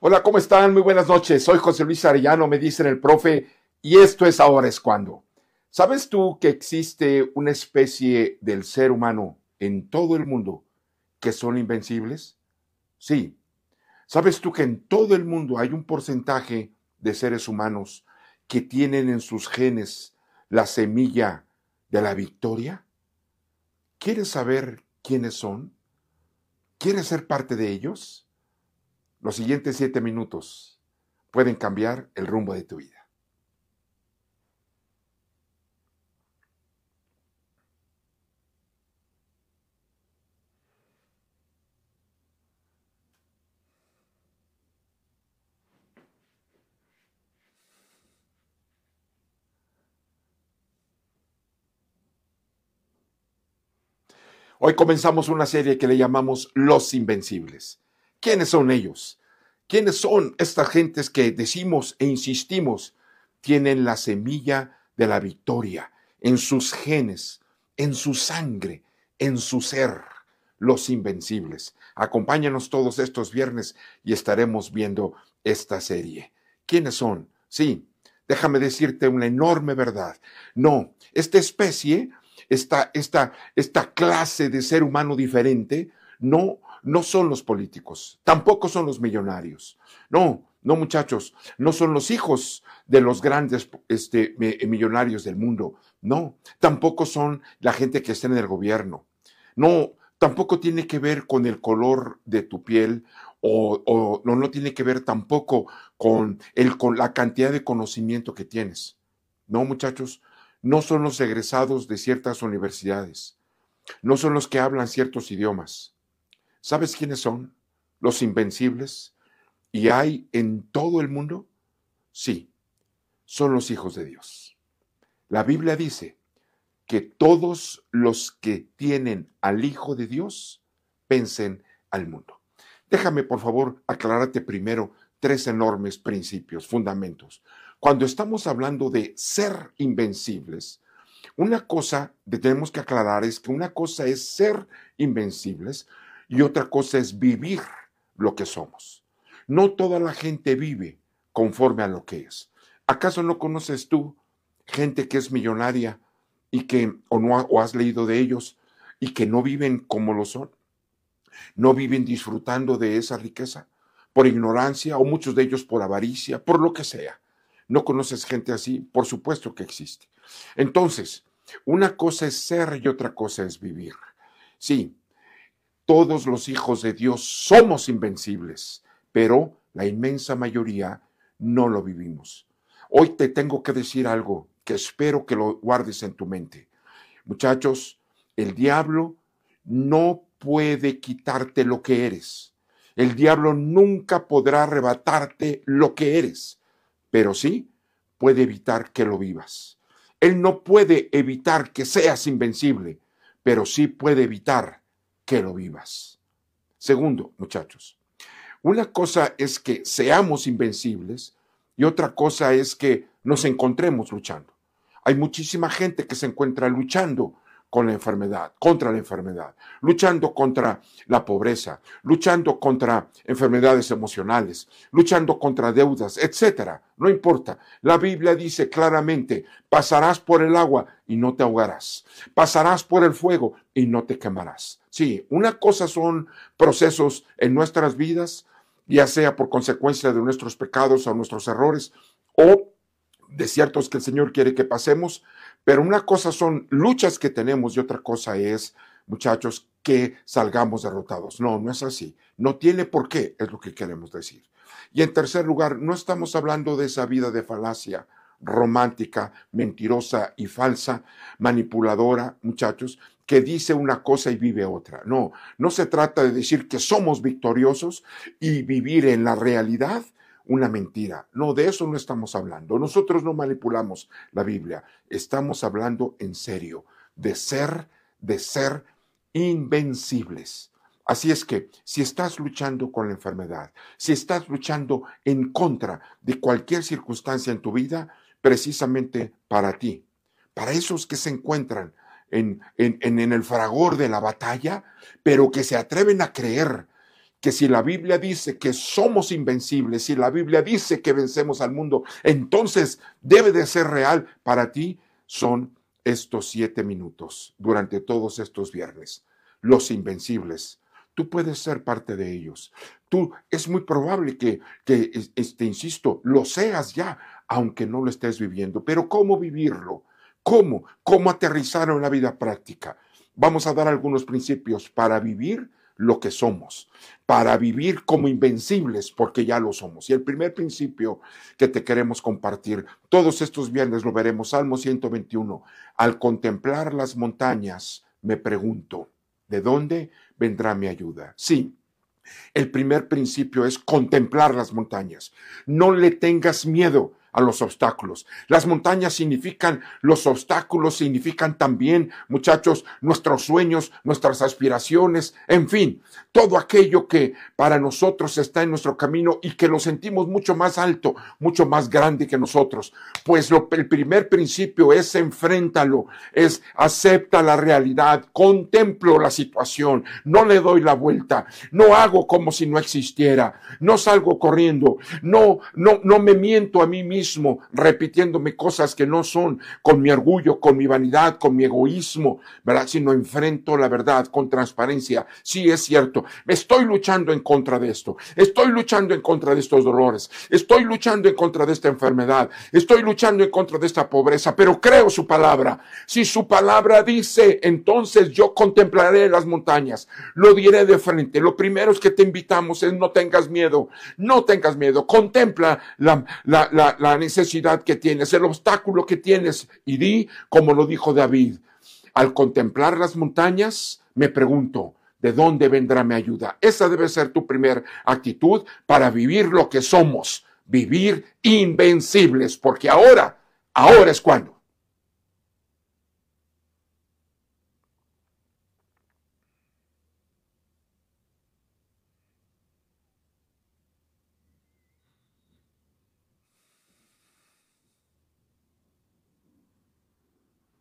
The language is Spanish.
Hola, ¿cómo están? Muy buenas noches. Soy José Luis Arellano, me dicen el profe, y esto es Ahora es cuando. ¿Sabes tú que existe una especie del ser humano en todo el mundo que son invencibles? Sí. ¿Sabes tú que en todo el mundo hay un porcentaje de seres humanos que tienen en sus genes la semilla de la victoria? ¿Quieres saber quiénes son? ¿Quieres ser parte de ellos? Los siguientes siete minutos pueden cambiar el rumbo de tu vida. Hoy comenzamos una serie que le llamamos Los Invencibles. ¿Quiénes son ellos? ¿Quiénes son estas gentes que decimos e insistimos tienen la semilla de la victoria en sus genes, en su sangre, en su ser? Los invencibles. Acompáñanos todos estos viernes y estaremos viendo esta serie. ¿Quiénes son? Sí, déjame decirte una enorme verdad. No, esta especie, esta, esta, esta clase de ser humano diferente, no no son los políticos, tampoco son los millonarios. No, no muchachos, no son los hijos de los grandes este, millonarios del mundo. No, tampoco son la gente que está en el gobierno. No, tampoco tiene que ver con el color de tu piel o, no, no tiene que ver tampoco con, la cantidad de conocimiento que tienes. No, muchachos, no son los egresados de ciertas universidades. No son los que hablan ciertos idiomas. ¿Sabes quiénes son? Los invencibles. ¿Y hay en todo el mundo? Sí, son los hijos de Dios. La Biblia dice que todos los que tienen al Hijo de Dios pensen al mundo. Déjame, por favor, aclararte primero tres enormes principios, fundamentos. Cuando estamos hablando de ser invencibles, una cosa que tenemos que aclarar es que una cosa es ser invencibles, y otra cosa es vivir lo que somos. No toda la gente vive conforme a lo que es. ¿Acaso no conoces tú gente que es millonaria y que o no o has leído de ellos y que no viven como lo son? No viven disfrutando de esa riqueza por ignorancia o muchos de ellos por avaricia, por lo que sea. ¿No conoces gente así? Por supuesto que existe. Entonces, una cosa es ser y otra cosa es vivir. Sí, todos los hijos de Dios somos invencibles, pero la inmensa mayoría no lo vivimos. Hoy te tengo que decir algo que espero que lo guardes en tu mente. Muchachos, el diablo no puede quitarte lo que eres. El diablo nunca podrá arrebatarte lo que eres, pero sí puede evitar que lo vivas. Él no puede evitar que seas invencible, pero sí puede evitar que lo vivas. Segundo, muchachos, una cosa es que seamos invencibles y otra cosa es que nos encontremos luchando. Hay muchísima gente que se encuentra luchando con la enfermedad, contra la enfermedad, luchando contra la pobreza, luchando contra enfermedades emocionales, luchando contra deudas, etcétera. No importa. La Biblia dice claramente, pasarás por el agua y no te ahogarás. Pasarás por el fuego y no te quemarás. Sí, una cosa son procesos en nuestras vidas, ya sea por consecuencia de nuestros pecados o nuestros errores, o desiertos que el Señor quiere que pasemos, pero una cosa son luchas que tenemos y otra cosa es, muchachos, que salgamos derrotados. No, no es así. No tiene por qué, es lo que queremos decir. Y en tercer lugar, no estamos hablando de esa vida de falacia romántica, mentirosa y falsa, manipuladora, muchachos, que dice una cosa y vive otra. No, no se trata de decir que somos victoriosos y vivir en la realidad una mentira. No, de eso no estamos hablando. Nosotros no manipulamos la Biblia. Estamos hablando en serio de ser, de ser invencibles. Así es que si estás luchando con la enfermedad, si estás luchando en contra de cualquier circunstancia en tu vida, precisamente para ti, para esos que se encuentran en, en, en el fragor de la batalla, pero que se atreven a creer que si la Biblia dice que somos invencibles, si la Biblia dice que vencemos al mundo, entonces debe de ser real para ti, son estos siete minutos durante todos estos viernes. Los invencibles. Tú puedes ser parte de ellos. Tú es muy probable que, que este, insisto, lo seas ya, aunque no lo estés viviendo. Pero ¿cómo vivirlo? ¿Cómo? ¿Cómo aterrizarlo en la vida práctica? Vamos a dar algunos principios para vivir lo que somos, para vivir como invencibles, porque ya lo somos. Y el primer principio que te queremos compartir, todos estos viernes lo veremos, Salmo 121, al contemplar las montañas, me pregunto, ¿de dónde vendrá mi ayuda? Sí, el primer principio es contemplar las montañas. No le tengas miedo a los obstáculos. Las montañas significan, los obstáculos significan también, muchachos, nuestros sueños, nuestras aspiraciones, en fin, todo aquello que para nosotros está en nuestro camino y que lo sentimos mucho más alto, mucho más grande que nosotros. Pues el primer principio es enfréntalo, es acepta la realidad, contemplo la situación, no le doy la vuelta, no hago como si no existiera, no salgo corriendo, no, no, no me miento a mí mismo repitiéndome cosas que no son, con mi orgullo, con mi vanidad, con mi egoísmo, ¿verdad? Sino enfrento la verdad con transparencia. Sí, es cierto, estoy luchando en contra de esto, estoy luchando en contra de estos dolores, estoy luchando en contra de esta enfermedad, estoy luchando en contra de esta pobreza, pero creo su palabra. Si su palabra dice, entonces yo contemplaré las montañas, lo diré de frente. Lo primero es que te invitamos es no tengas miedo, no tengas miedo, contempla la, la, la, la necesidad que tienes, el obstáculo que tienes. Y di, como lo dijo David, al contemplar las montañas, me pregunto, ¿de dónde vendrá mi ayuda? Esa debe ser tu primera actitud para vivir lo que somos, vivir invencibles, porque ahora, ahora es cuando.